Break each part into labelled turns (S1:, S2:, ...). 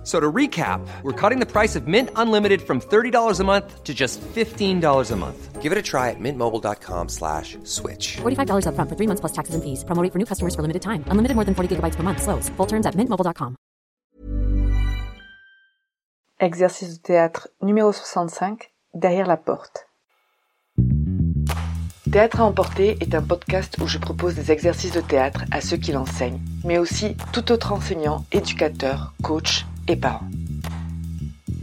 S1: F- So to recap, we're cutting the price of Mint Unlimited from $30 a month to just $15 a month.
S2: Give it a try at mintmobile.com slash switch.
S3: $45 upfront for three months plus taxes and fees. Promo rate for new customers for limited time. Unlimited more than 40 gigabytes per month. Slows. Full terms at mintmobile.com.
S4: Exercice de théâtre numéro 65, Derrière la porte. Théâtre à emporter est un podcast où je propose des exercices de théâtre à ceux qui l'enseignent, mais aussi tout autre enseignant, éducateur, coach et parent.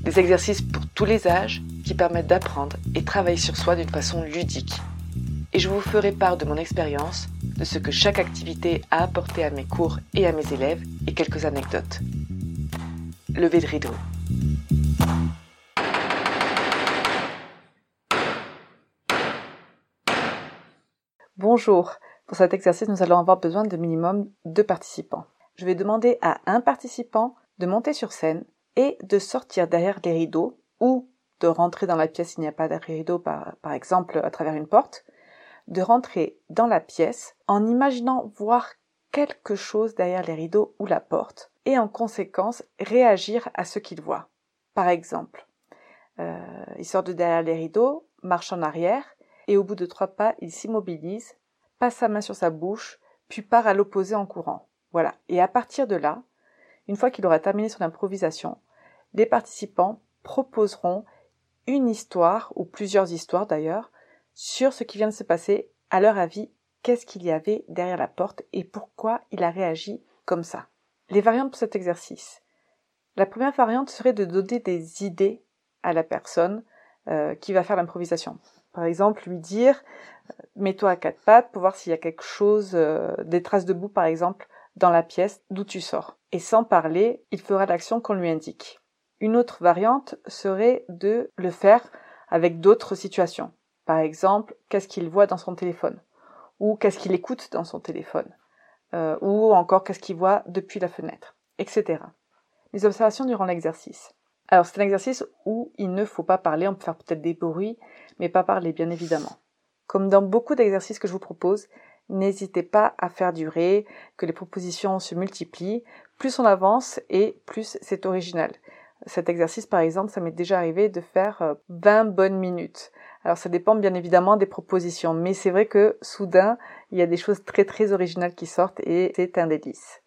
S4: Des exercices pour tous les âges qui permettent d'apprendre et travailler sur soi d'une façon ludique. Et je vous ferai part de mon expérience, de ce que chaque activité a apporté à mes cours et à mes élèves et quelques anecdotes. Levée de rideau. Bonjour. Pour cet exercice, nous allons avoir besoin de minimum deux participants. Je vais demander à un participant de monter sur scène et de sortir derrière les rideaux ou de rentrer dans la pièce s'il n'y a pas de rideau, par, par exemple à travers une porte, de rentrer dans la pièce en imaginant voir quelque chose derrière les rideaux ou la porte et en conséquence réagir à ce qu'il voit. Par exemple, euh, il sort de derrière les rideaux, marche en arrière et au bout de trois pas, il s'immobilise, passe sa main sur sa bouche, puis part à l'opposé en courant. Voilà. Et à partir de là, une fois qu'il aura terminé son improvisation, les participants proposeront une histoire, ou plusieurs histoires d'ailleurs, sur ce qui vient de se passer, à leur avis, qu'est-ce qu'il y avait derrière la porte et pourquoi il a réagi comme ça. Les variantes pour cet exercice. La première variante serait de donner des idées à la personne euh, qui va faire l'improvisation. Par exemple, lui dire mets-toi à quatre pattes pour voir s'il y a quelque chose, euh, des traces de boue par exemple, dans la pièce d'où tu sors. Et sans parler, il fera l'action qu'on lui indique. Une autre variante serait de le faire avec d'autres situations. Par exemple, qu'est-ce qu'il voit dans son téléphone? Ou qu'est-ce qu'il écoute dans son téléphone? Euh, ou encore qu'est-ce qu'il voit depuis la fenêtre, etc. Les observations durant l'exercice. Alors c'est un exercice où il ne faut pas parler, on peut faire peut-être des bruits, mais pas parler bien évidemment. Comme dans beaucoup d'exercices que je vous propose, n'hésitez pas à faire durer, que les propositions se multiplient. Plus on avance et plus c'est original. Cet exercice, par exemple, ça m'est déjà arrivé de faire 20 bonnes minutes. Alors ça dépend bien évidemment des propositions, mais c'est vrai que soudain, il y a des choses très très originales qui sortent et c'est un délice.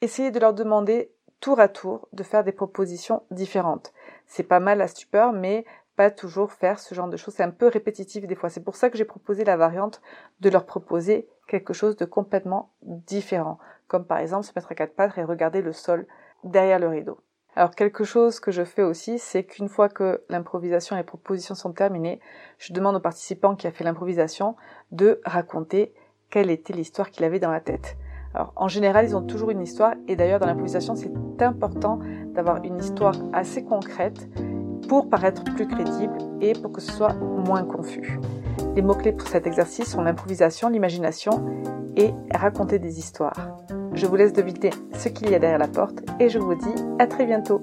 S4: Essayez de leur demander tour à tour de faire des propositions différentes. C'est pas mal à stupeur, mais pas toujours faire ce genre de choses. C'est un peu répétitif des fois. C'est pour ça que j'ai proposé la variante de leur proposer quelque chose de complètement différent. Comme par exemple se mettre à quatre pattes et regarder le sol derrière le rideau. Alors quelque chose que je fais aussi, c'est qu'une fois que l'improvisation et les propositions sont terminées, je demande aux participants qui a fait l'improvisation de raconter quelle était l'histoire qu'il avait dans la tête. Alors en général, ils ont toujours une histoire et d'ailleurs dans l'improvisation, c'est important d'avoir une histoire assez concrète pour paraître plus crédible et pour que ce soit moins confus. Les mots-clés pour cet exercice sont l'improvisation, l'imagination et raconter des histoires. Je vous laisse deviner ce qu'il y a derrière la porte et je vous dis à très bientôt.